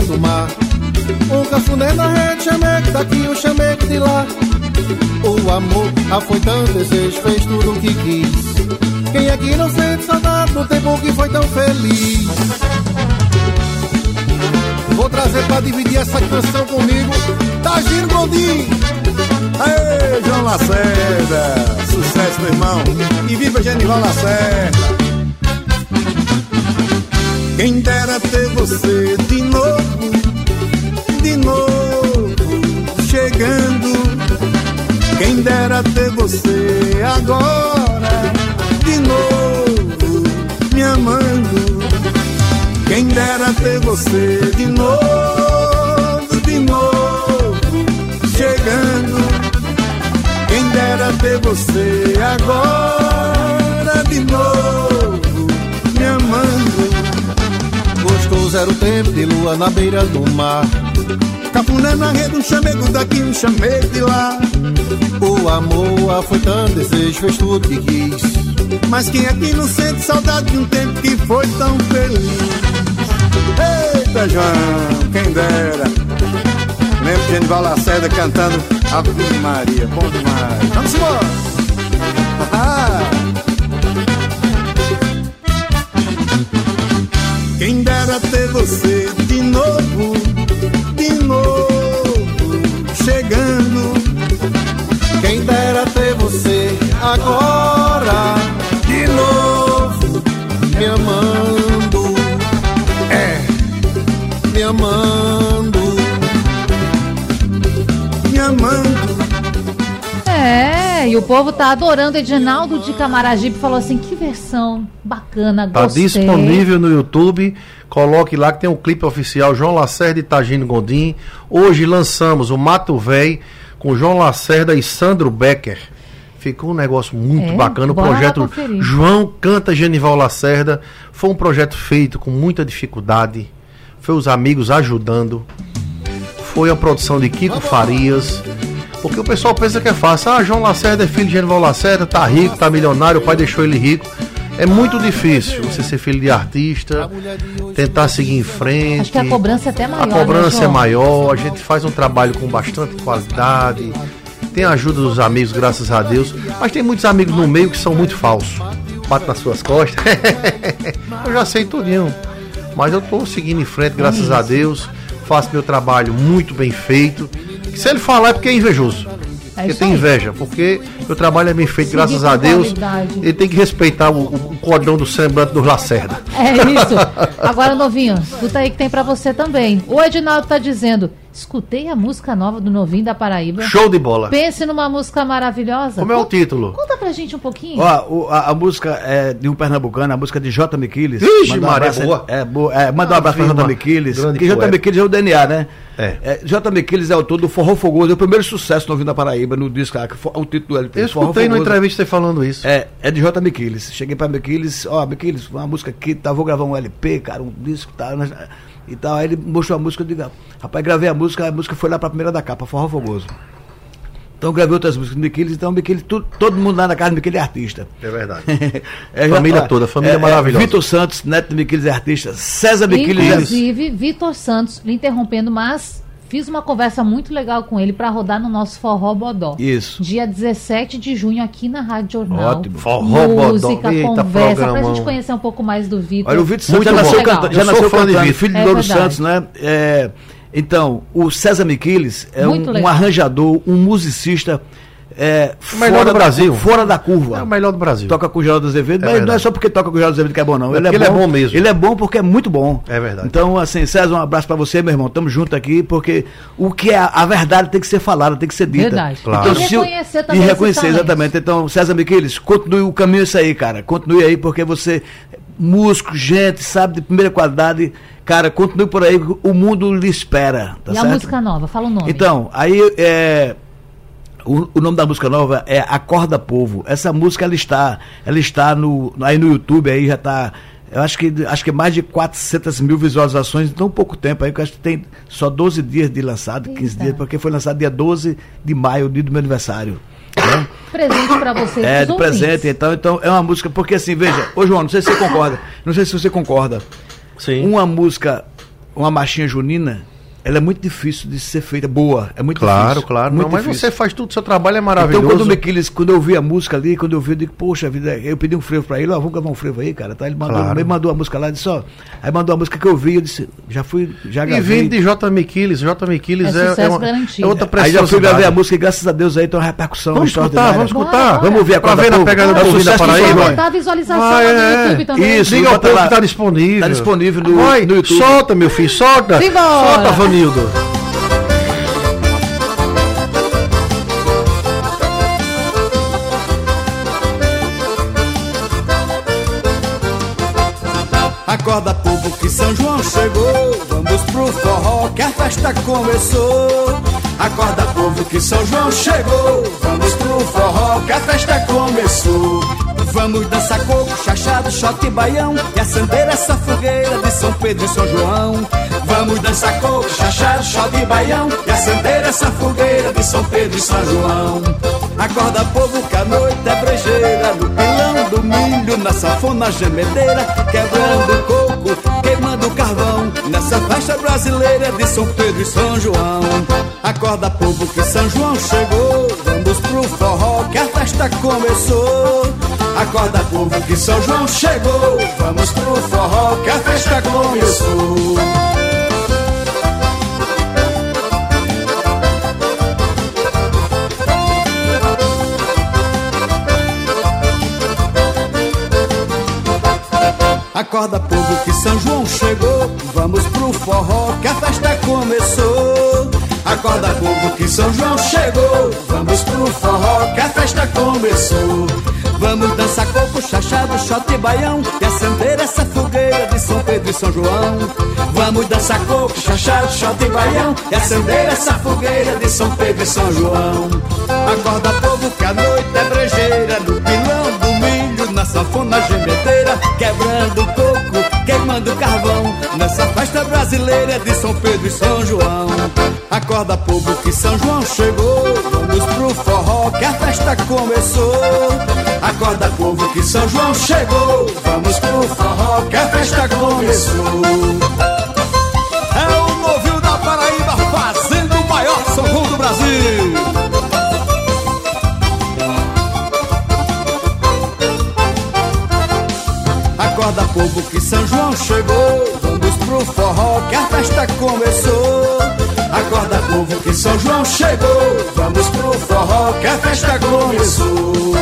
lua na beira do mar. Um cafuné na rede, chameque daqui, o chameque de lá. O amor afoitando desejo, fez tudo o que quis. Quem aqui não sente saudade no tempo que foi tão feliz? Vou trazer pra dividir essa canção comigo. Tá giro Gondim! Aê, João Lacerda! Sucesso, meu irmão! E viva Genival Lacerda! Quem dera ter você de novo, novo, chegando. Quem dera ter você agora, de novo, me amando. Quem dera ter você de novo, de novo, chegando. Quem dera ter você agora de novo, me amando. Gostoso era o tempo de lua na beira do mar. Cafuné na rede, um chamego daqui, um chamego de lá. O amor afoitando desejo, fez tudo que quis. Mas quem aqui não sente saudade de um tempo que foi tão feliz? Eita, João, quem dera. Lembro de Genival Lacerda cantando Ave Maria, bom demais. Vamos embora! Ah. Quem dera ter você de novo, novo, chegando. Quem dera ter você agora, de novo, me amando. É, me amando. E o povo tá adorando. Edinaldo de Camaragibe falou assim: que versão bacana, Tá gostei. disponível no YouTube. Coloque lá que tem um clipe oficial João Lacerda e Tagino Gondim. Hoje lançamos o Mato Véi com João Lacerda e Sandro Becker. Ficou um negócio muito É, bacana. O projeto. João Canta Genival Lacerda foi um projeto feito com muita dificuldade. Foi os amigos ajudando. Foi a produção de Kiko Farias. Porque o pessoal pensa que é fácil. Ah, João Lacerda é filho de Genival Lacerda, tá rico, tá milionário, o pai deixou ele rico. É muito difícil você ser filho de artista, tentar seguir em frente. Acho que a cobrança é até maior. A cobrança né, é maior, a gente faz um trabalho com bastante qualidade, tem a ajuda dos amigos, graças a Deus, mas tem muitos amigos no meio que são muito falsos. Bate nas suas costas. <laughs> eu já sei tudinho. Mas eu tô seguindo em frente, graças a Deus. Faço meu trabalho muito bem feito. Se ele falar é porque é invejoso. É Porque tem inveja, porque meu trabalho é bem feito, Seguir graças a Deus. qualidade. Ele tem que respeitar o, o, cordão do semblante dos Lacerda. É isso. <laughs> Agora, novinho, escuta aí que tem pra você também. O Edinaldo tá dizendo: escutei a música nova do novinho da Paraíba. Show de bola. Pense numa música maravilhosa. Como é o Conta- título? Conta pra gente um pouquinho. Ó, o- a, a música é de um pernambucano, a música de J. Miquiles. Ixi, um Maria, abraço- boa. É, boa. É, manda um abraço pra. J. Miquiles. Grande Que J. Miquiles é o DNA, né? É. J. Miquiles é autor do Forró Fogoso, é o primeiro sucesso no Ouvindo da Paraíba, no disco, foi o título do LP. Eu Forró escutei numa Fogoso. entrevista falando isso. É, é de J. Miquiles. Cheguei pra Miquiles, ó, Miquiles, uma música aqui, tá, vou gravar um LP, cara, um disco tá, nós- e tal. Aí ele mostrou a música, eu digo, ah, rapaz, gravei a música, a música foi lá pra primeira da capa, Forró Fogoso. Então gravei outras músicas do Miquiles, então Miquiles, tu- todo mundo lá na casa do Miquiles é artista. É verdade. <laughs> É, Família já- toda, família maravilhosa. Vitor Santos, neto do Miquiles é artista. César Miquiles é. Inclusive, Vitor Santos, lhe interrompendo, mas fiz uma conversa muito legal com ele pra rodar no nosso Forró Bodó. Isso. Dia 17 de junho aqui na Rádio Jornal. Ótimo. Forró Bodó. Música, Eita, conversa, pra programão. gente conhecer um pouco mais do Vitor. Olha, o Vitor Santos Muito já nasceu, Legal. canta, já nasceu fã de Vitor. filho de É Louro verdade. Santos, né? É, então, o César Miquiles é um, um arranjador, um musicista é, O melhor do da- Brasil. fora da curva. É o melhor do Brasil. Toca com o Geraldo Azevedo, É mas não é verdade. só porque toca com o Geraldo Azevedo que é bom, não. É porque ele é bom mesmo. Ele é bom porque é muito bom. É verdade. Então, assim, César, um abraço pra você, meu irmão. Tamo junto aqui, porque o que é a, verdade tem que ser falada, tem que ser dita. Verdade. Claro. E se o- reconhecer também E reconhecer, exatamente. Então, César Miquiles, continue o caminho é isso aí, cara. Continue aí, porque você, músico, gente, sabe, de primeira qualidade, cara, continue por aí, o mundo lhe espera. Tá e certo? a música nova, fala o nome. Então, aí é. O, o nome da música nova é Acorda Povo. Essa música ela está, ela está no, aí no YouTube aí já está, eu acho que acho que mais de 400 mil visualizações em tão pouco tempo aí, que eu acho que tem só 12 dias de lançado, 15 Eita. dias, porque foi lançado dia 12 de maio, dia do meu aniversário. né? Presente pra vocês. É, de ouvintes. presente, então, então é uma música, porque assim, veja, ô João, não sei se você concorda, não sei se você concorda. Sim. Uma música, uma marchinha junina, ela é muito difícil de ser feita boa. É muito Claro, difícil. claro. Muito Não, mas difícil. você faz tudo, seu trabalho é Então, maravilhoso. quando o Miquiles, quando eu ouvi a música ali, quando eu ouvi, eu digo, poxa vida, eu pedi um frevo pra ele, ó, vamos gravar um frevo aí, cara. Tá? Ele mandou, Claro. ele mandou a música lá, disse, ó. Aí mandou a música que eu ouvi, eu disse, já fui, já E gravei. vindo de J. Miquiles, J. Miquiles É é, sucesso é, uma, garantido. é outra Aí preciosidade. já fui gravar a música e graças a Deus aí tem uma repercussão Vamos escutar, extraordinária. vamos escutar. bora. Vamos ouvir a Pra ver na pegada É do povo da Paraíba. Vai João. botar a visualização Vai, lá no é. YouTube também. Isso. Liga ao povo que tá disponível. Tá disponível no, YouTube. solta, meu filho, solta. Solta, Acorda povo que São João chegou. Vamos pro forró que a festa começou. Acorda povo que São João chegou. Vamos pro forró que a festa começou Vamos dançar coco, chachado, shot e baião. E acender essa fogueira de São Pedro e São João. Vamos dançar coco, chachado, shot e baião. E acender essa fogueira de São Pedro e São João. Acorda povo que a noite é brejeira. No pilão do milho, na sanfona gemedeira Quebrando coco, queimando carvão. Nessa festa brasileira de São Pedro e São João. Acorda povo que São João chegou. Vamos pro forró que a festa começou Acorda povo que São João chegou. Vamos pro forró que a festa começou. Acorda povo que São João chegou. Vamos pro forró que a festa começou. Acorda povo que São João chegou. Vamos pro forró que a festa começou Vamos dançar coco, chachado, shot e baião E acender essa fogueira de São Pedro e São João. Vamos dançar coco, chachado, shot e baião E acender essa fogueira de São Pedro e São João. Acorda povo que a noite é brejeira No pilão do milho, na sanfona gemedeira Quebrando coco, queimando carvão Nessa festa brasileira de São Pedro e São João Acorda povo que São João chegou, vamos pro forró que a festa começou. Acorda povo que São João chegou, vamos pro forró que a festa começou. É o Novio da Paraíba fazendo o maior São João do Brasil. Acorda povo que São João chegou, vamos pro forró que a festa começou. Acorda povo que São João chegou, vamos pro forró que a festa começou.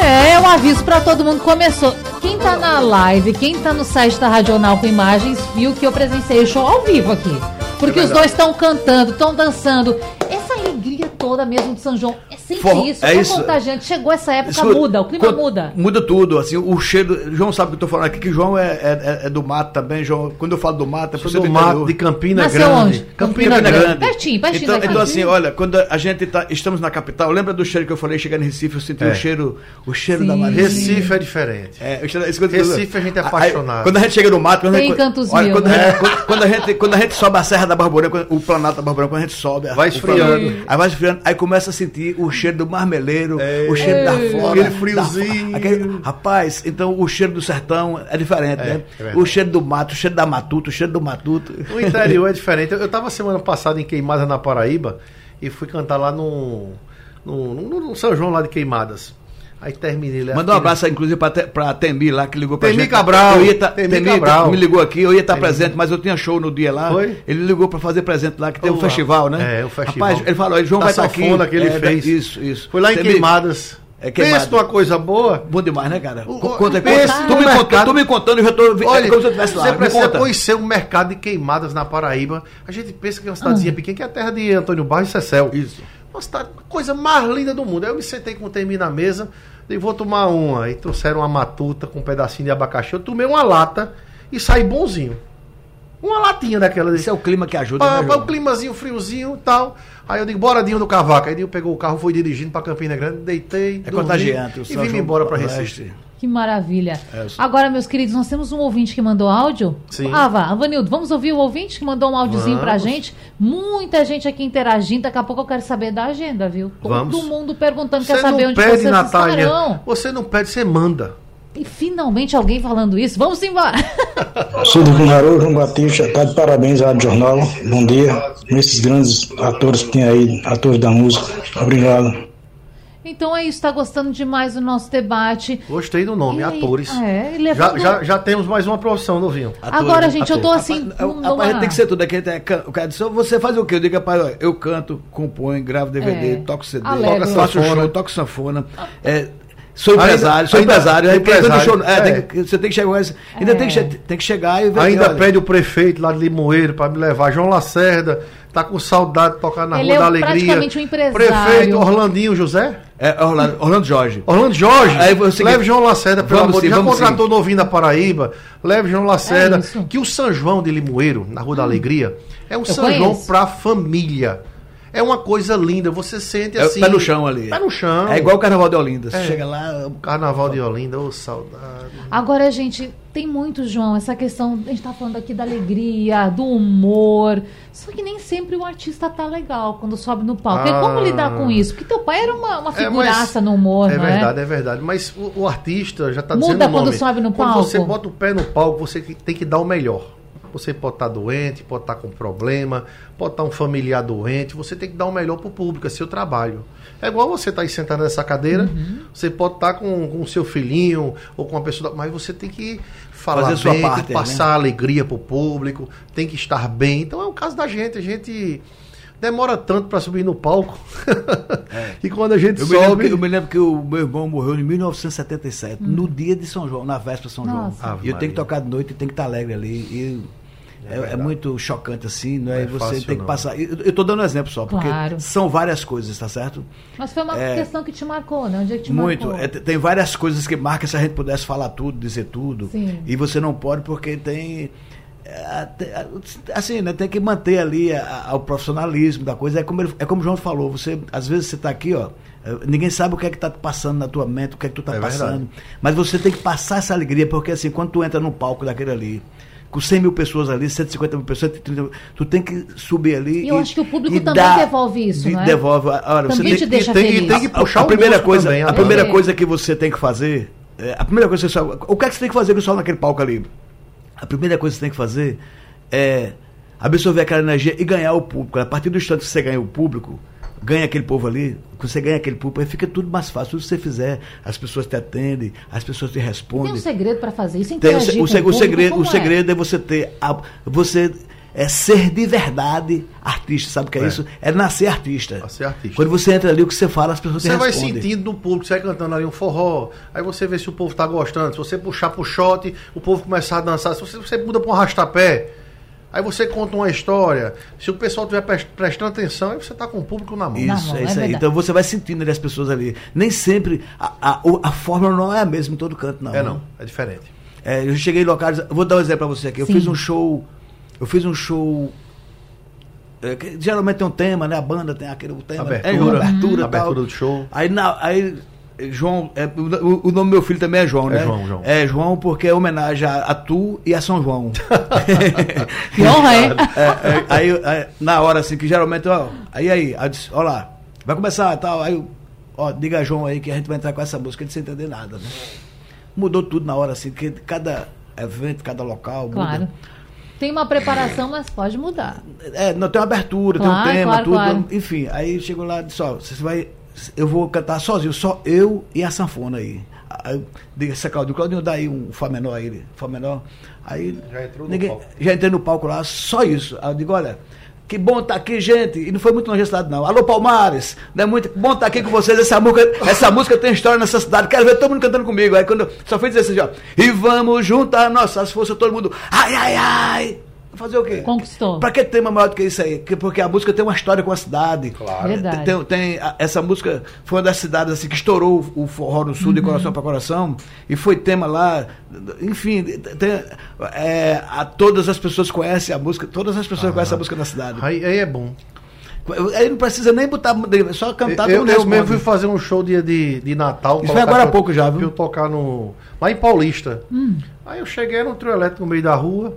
É, um aviso pra todo mundo. Começou. Quem tá na live, quem tá no site da Radional com imagens, viu que eu presenciei o show ao vivo aqui. Porque os dois estão cantando, estão dançando. Essa alegria toda mesmo de São João. É sempre Forró- isso, é é isso. contagiante. Chegou essa época, Escuta, muda, o clima quando- muda. Muda tudo, assim, o cheiro. João sabe o que eu tô falando aqui, que João é, é, é do mato também. João, quando eu falo do mato, é por do interior. mato de Campina Nasceu Grande. onde? Campina, Campina Grande. Pertinho, pertinho Então, daqui. então assim, olha, quando a gente tá, estamos na capital, lembra do cheiro que eu falei chegando em Recife, eu senti É. o cheiro, o cheiro Sim. da Maria. Recife é diferente. É, Recife a gente é Aí, apaixonado. quando a gente chega no mato, quando a Tem gente, cantos olha, mil, quando, né? a gente, quando, quando a gente, quando a gente sobe a Serra da Barborã, o Planalto da Barborã, quando a gente sobe, a- Vai esfriando. Planalto, aí vai esfriando, aí começa a sentir o cheiro do marmeleiro, o cheiro da flora, Aquele da- friozinho. aquele- rapaz, então o cheiro do sertão é diferente, né? é. O cheiro do mato, o cheiro da matuta, o cheiro do matuto. O interior <laughs> é diferente. Eu, eu tava semana passada em Queimadas na Paraíba e fui cantar lá no, no, no- no São João lá de Queimadas. Aí terminei lá. Manda um abraço, inclusive, pra Temi lá, que ligou pra Temi gente. Cabral, Eu ia tá, Temi Temi, Cabral. me ligou aqui, eu ia estar Temi. presente, mas eu tinha show no dia lá. Foi? Ele ligou pra fazer presente lá, que tem um Olá. festival, né? É, o festival. Rapaz, ele falou, João Da vai estar aqui. sanfona que ele É, fez. Isso, isso. Foi lá em Temi, Queimadas. É, Queimadas. Pensa numa coisa boa. Bom demais, né, cara? O- Co- o- Conta, pensa conta. Tu me, contando, tu me contando, eu já tô. Olha, é como se eu estivesse lá. você precisa conhecer o mercado de Queimadas na Paraíba. A gente pensa que é uma cidadezinha pequena, que é a terra de Antônio Barros e Cecel. Isso. Uma cidade, coisa mais linda do mundo. Aí eu me sentei com o Temi na mesa e vou tomar uma. Aí trouxeram uma matuta com um pedacinho de abacaxi. Eu tomei uma lata e saí bonzinho. Uma latinha daquela. Esse é o clima que ajuda, Pá, né, pá, João? o climazinho friozinho e tal. Aí eu digo, bora Dinho do Cavaco. Aí Dinho pegou o carro, foi dirigindo pra Campina Grande, deitei. É dormi contagiante. o E vim embora pra Recife. Que maravilha. É. Agora, meus queridos, nós temos um ouvinte que mandou áudio. Sim. Ah, vá, Avanildo, vamos ouvir o ouvinte que mandou um áudiozinho pra gente. Muita gente aqui interagindo. Daqui a pouco eu quero saber da agenda, viu? Todo Vamos. mundo perguntando, quer Você saber não onde pede, vocês Natália. estarão. Você não pede, você manda. E finalmente alguém falando isso. Vamos embora. Sou do Cunharu, João Batista, tá de parabéns à Rádio Jornal. Bom dia. Esses grandes atores que tem aí, atores da música. Obrigado. Então é isso, tá gostando demais do nosso debate. Gostei do nome, E atores. é, já, já, já temos mais uma profissão, Novinho. Agora, gente, eu tô assim. É, numa- Rapaz, tem que ser tudo. Aqui o cara disse, você faz o quê? Eu digo, rapaz, olha, eu canto, componho, gravo DVD, É. toco CD, faço Sanfona. toco sanfona. É, sou Ainda- empresário, sou ainda- empresário. quem empresário, show- é, é. tem que- você tem que chegar, ainda É. tem, que, che- tem que chegar e ver. Ainda olha, pede o prefeito lá de Limoeiro para me levar. João Lacerda tá com saudade de tocar na Ele Rua é da Alegria. praticamente um empresário. Prefeito Orlandinho José. É, Orlando, Orlando Jorge. Orlando Jorge, Aí você- leve João Lacerda, pelo Vamos amor de Deus. Já contratou novinho da Paraíba, leve João Lacerda. É que o São João de Limoeiro, na Rua da Alegria, é um São conheço. João pra família. É uma coisa linda, você sente É, assim. pé no chão ali. Pé no chão. É igual o Carnaval de Olinda. Você É. chega lá, Carnaval de Olinda, ô saudade. Agora, gente, tem muito, João, essa questão, a gente tá falando aqui da alegria, do humor. Só que nem sempre o artista tá legal quando sobe no palco. E Ah. como lidar com isso? Porque teu pai era uma, uma É, figuraça mas- no humor, É não verdade, é verdade. Mas o, o artista já está Muda dizendo o quando nome. sobe no Quando palco? você bota o pé no palco, você tem que dar o melhor. Você pode estar doente, pode estar com problema, pode estar um familiar doente. Você tem que dar o melhor para o público, é seu trabalho. É igual você estar aí sentado nessa cadeira, Uhum. você pode estar com com o seu filhinho ou com uma pessoa, mas você tem que falar Fazer sua bem, tem parte aí, passar alegria para o público, tem que estar bem. Então é o caso da gente, a gente demora tanto para subir no palco. <laughs> e quando a gente É. Eu me, sobe, que, eu me lembro que o meu irmão morreu em 1977, no dia de São João, na véspera de São João. Nossa. Ave E eu tenho que tocar de noite e tenho que estar alegre ali. E é, é verdade. muito chocante assim, não é? Não é você fácil, tem que não. passar. Eu, eu tô dando um exemplo só, porque Claro. são várias coisas, tá certo? Mas foi uma É. questão que te marcou, né? Onde é que te Muito. marcou? É, t- tem várias coisas que marcam se a gente pudesse falar tudo, dizer tudo. Sim. E você não pode porque tem. é, Assim, né, tem que manter ali a- a- o profissionalismo da coisa. É como, ele- é como o João falou, você, às vezes você está aqui, ó. é, Ninguém sabe o que é que está passando na tua mente, o que é que tu está É passando. verdade. Mas você tem que passar essa alegria, porque assim, quando tu entra no palco daquele ali, com 100 mil pessoas ali, 150 mil pessoas, 130 mil, tu tem que subir ali. E eu acho que o público também dar- devolve isso, de- não é? Devolve. Olha, você Também tem, te deixa tem que- feliz. tem que a, puxar a o primeira coisa, também, a né? primeira É. coisa que você tem que fazer, é, a primeira coisa que você o que é que você tem que fazer com o sol naquele palco ali? A primeira coisa que você tem que fazer é absorver aquela energia e ganhar o público. A partir do instante que você ganha o público, ganha aquele povo ali, que você ganha aquele público, aí fica tudo mais fácil. Tudo que você fizer, as pessoas te atendem, as pessoas te Tem respondem. um segredo pra fazer isso, Tem o, interagir se- com o, o público, segredo, o é? segredo é você ter a, você é ser de verdade artista, sabe o que é, É. isso? É nascer artista. Nascer artista. Quando você entra ali, o que você fala, as pessoas te Você vai respondem. sentindo no público, você vai cantando ali um forró, aí você vê se o povo tá gostando. Se você puxar pro shot, o povo começar a dançar. Se você, você muda pra um arrastapé, aí você conta uma história. Se o pessoal estiver pres- prestando atenção, aí você tá com o público na mão. Na Isso, mão, é é isso aí. verdade. Então você vai sentindo ali as pessoas ali. Nem sempre a, a, a fórmula não é a mesma em todo canto, não. É não, é diferente. É, eu cheguei em locais. Vou dar um exemplo pra você aqui. Eu Sim. fiz um show. Eu fiz um show. é, que geralmente tem um tema, né? A banda tem aquele tema. Abertura, é, abertura, Uhum. tal. abertura do show. Aí, na, aí João, é, o, o nome do meu filho também é João, É né? João, João. É João porque é homenagem a, a tu e a São João. <laughs> Que honra, hein? É, é, aí, aí, na hora assim, que geralmente, ó, aí aí, aí eu disse, ó lá, vai começar e tal, aí, ó, diga a João aí que a gente vai entrar com essa música, ele sem entender nada, né? Mudou tudo na hora, assim, que cada evento, cada local, Claro. muda. Tem uma preparação, mas pode mudar. É, não tem uma abertura, Claro, tem um tema, claro, tudo. claro. Enfim, aí chegou lá e disse, ó, você vai. Eu vou cantar sozinho, só eu e a sanfona aí. Aí eu disse essa Claudinho, Claudinho, dá aí um Fá menor aí, ele, Fá menor. Aí Já entrou no ninguém, palco. já entrei no palco lá, só isso. Aí eu digo, olha, que bom tá aqui, gente. E não foi muito longe da cidade, não. Alô, Palmares, não é muito bom tá aqui com vocês. Essa música, essa música tem história nessa cidade. Quero ver todo mundo cantando comigo. Aí quando eu só fui dizer assim, ó, e vamos juntar nossas forças, todo mundo. Ai, ai, ai. Fazer o quê? Conquistou. Pra que tema maior do que isso aí? Que- Porque a música tem uma história com a cidade. Claro. Verdade. Tem, tem- a- essa música foi uma das cidades assim, que estourou o, forró no sul de Uhum. coração para coração e foi tema lá. Enfim, tem, é, a, todas as pessoas conhecem a música, todas as pessoas conhecem a música da cidade. Aí, aí é bom. Aí não precisa nem botar, é só cantar eu eu mesmo fui fazer um show dia de, de Natal. Isso foi agora há pouco já, viu? Eu tocar no. Lá em Paulista. Aí eu cheguei no trio elétrico no meio da rua.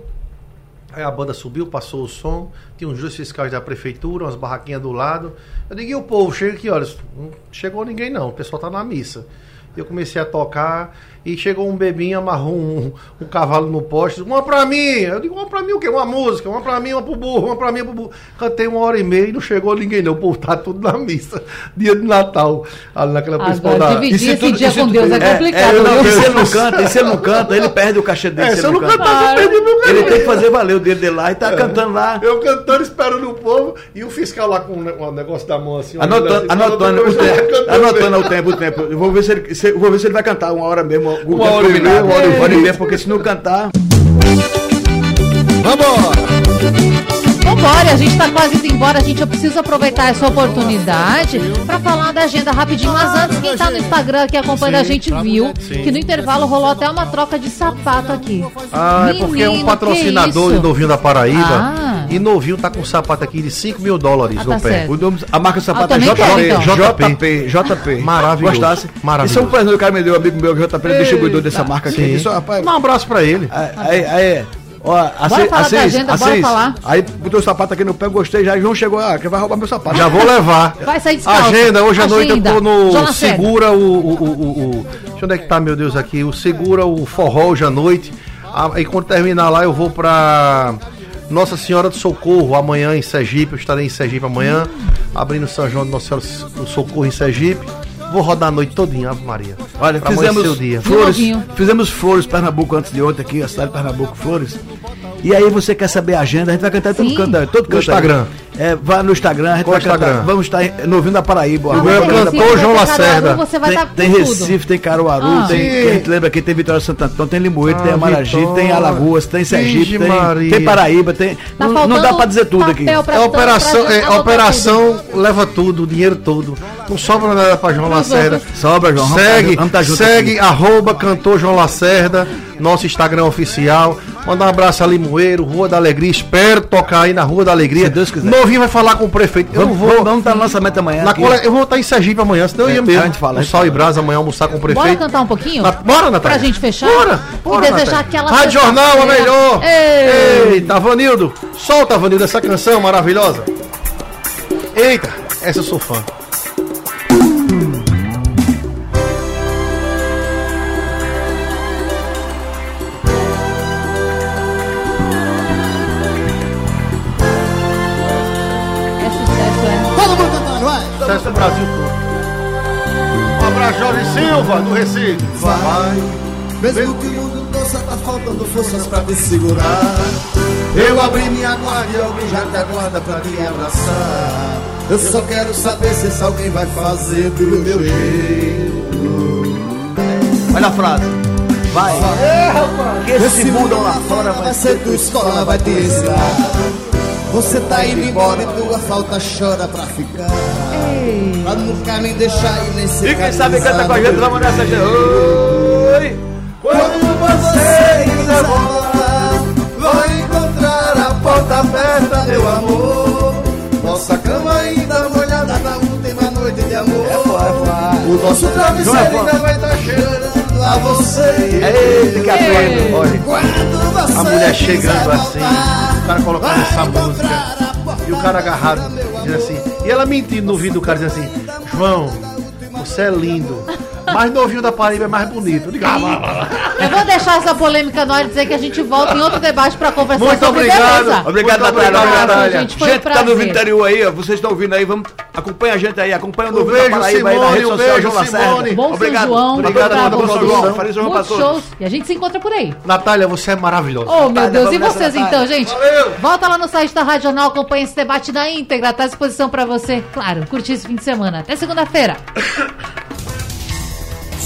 Aí a banda subiu, passou o som. Tinha uns dois fiscais da prefeitura, umas barraquinhas do lado. Eu digo, o povo? Chega aqui, olha. Não chegou ninguém não, o pessoal tá na missa. Eu comecei a tocar e chegou um bebinho, amarrou um, um cavalo no poste. Uma pra mim! Eu digo, uma pra mim o quê? Uma música, uma pra mim, uma pro burro, uma pra mim, uma pro burro. Cantei uma hora e meia e não chegou ninguém não. O povo tá tudo na missa. <laughs> Dia de Natal, ali naquela principal Agora, da... dividir E se esse tudo- dia se com Deus é, é, complicado. É, não, e se ele não canta, e se ele não canta, ele perde o cachê dele. É, se eu não canta. cantar, eu perdi meu Ele tem que fazer valer o dedo dele lá e tá cantando lá. Eu cantando, esperando o povo, e o fiscal lá com o negócio da mão assim. Anotando, assim, anotando, o <laughs> anotando o tempo, o tempo. Eu vou ver se ele, se- eu vou ver se ele vai cantar uma hora mesmo. O Uma hora e meia, uma hora e meia. meia, porque se não cantar. Vambora! Vambora, a gente tá quase indo embora. A gente, eu preciso aproveitar essa oportunidade pra falar da agenda rapidinho. Mas antes, quem tá no Instagram que acompanha a gente viu que no intervalo rolou até uma troca de sapato aqui. Ah, é porque é um Menino, patrocinador de? Novinho da Paraíba. Ah. E Novinho tá com um sapato aqui de 5 mil dólares Ah, no tá pé. certo. O nome, a marca do sapato Ah, é JP, quero, então. JP, JP. <laughs> Maravilhoso. Gostasse? Maravilhoso. Isso é um presente que o cara me deu, um amigo meu, JP, ele é distribuidor dessa marca aqui. Isso, rapaz, Um abraço pra ele. Aí, aí, aí, ó, Assis, falar da agenda, bora falar. Aí botou o sapato aqui no pé, gostei já. João chegou, ah, que vai roubar meu sapato. Já vou levar. Vai sair descalço. Agenda, hoje à noite eu tô no Lacerda. Segura o, o, o, o- o- Deixa eu onde é que tá, meu Deus, aqui. O Segura o Forró hoje à noite. Ah, e quando terminar lá, eu vou pra Nossa Senhora do Socorro amanhã em Sergipe. Eu estarei em Sergipe amanhã, abrindo São João de Nossa Senhora do Socorro em Sergipe. Vou rodar a noite todinha, Ave Maria. Olha, fizemos flores, fizemos flores Pernambuco antes de ontem aqui, a cidade de Pernambuco, flores. E aí você quer saber a agenda, a gente vai cantar em todo canto, todo canto. aí. Instagram. É, vai no Instagram, a gente Qual vai cantar. Instagram? Vamos estar em- no Ouvindo da Paraíba. Não, mas meu tem cantor João Caruaru, Lacerda. Você vai Tem, estar tem Recife, tem Caruaru, Ah. tem, Sim. que a gente lembra aqui, tem Vitória de Santo Antônio, tem Limoeiro, tem Ah, Amaragi, Vitória. tem Alagoas, tem Sergipe, tem, tem Paraíba, tem. Tá não, não dá pra dizer tudo aqui. É operação, é, operação leva tudo, o dinheiro todo. Não sobra nada pra João Lacerda. Sobra, João. Vamos Segue, tá- vamos tá junto segue aqui. arroba cantor João Lacerda, nosso Instagram oficial. Mandar um abraço a Limoeiro, Rua da Alegria. Espero tocar aí na Rua da Alegria. Se Deus quiser. Novinho vai falar com o prefeito. Eu Vamos, vou. vamos, estar no lançamento amanhã. Na Eu vou estar em Sergipe amanhã, senão eu É, ia mesmo. a gente fala, no Sal e. Brasa amanhã almoçar com o Bora prefeito. cantar um pouquinho? Na- Bora, Natália. Pra gente fechar? Bora, E bora, desejar Natália. aquela Rádio Jornal, a melhor. Ei! Eita, Vanildo. Solta, Vanildo, essa canção maravilhosa. Eita, essa eu sou fã. Sucesso do Brasil todo. Um abraço, Jorge Silva, do Recife. Vai, mesmo que o mundo torça, tá faltando forças pra te segurar. Eu abri minha guarda e alguém já te aguarda pra te abraçar. Eu só quero saber se esse alguém vai fazer do meu jeito. Olha a frase. Vai. Que esse mundo lá fora vai vai ser tua escola, vai te ensinar. Você tá indo embora e tua falta chora pra ficar. Pra nunca me deixar e nem se E quem sabe canta com a gente, vamos nessa gente. Oi! Quando você quiser voltar, vai encontrar a porta aberta, meu amor. Nossa cama ainda molhada da última noite de amor. O nosso travesseiro ainda vai estar cheirando a você. Ei, que atento. Olha. Quando você A mulher chegando assim, o cara colocando essa música. E o cara agarrado, dizendo assim. E ela mentindo no ouvido do cara, dizendo assim: João, você é lindo. Mas novinho da Paraíba é mais bonito. Ah, vá. Eu vou deixar essa polêmica no ar e dizer que a gente volta em outro debate pra conversar Muito sobre obrigado. beleza. Obrigado, Muito Natália. obrigado, Natália. gente, foi um que tá no prazer. interior aí, vocês estão ouvindo aí, vamos, acompanha a gente aí, acompanha o Um Novinho da beijo, Paraíba aí na Simone, rede um social, beijo, João Lacerda. Simone. Bom São Obrigado. João, Obrigado, obrigado, bom São São João. Feliz São João pra todos. shows e a gente se encontra por aí. Natália, você é maravilhosa. Oh, meu Natália, Deus, e nessa, vocês então, gente? Valeu. Volta lá no site da Rádio Jornal, acompanha esse debate na íntegra, tá à disposição pra você. Claro, curtir esse fim de semana. Até segunda-feira.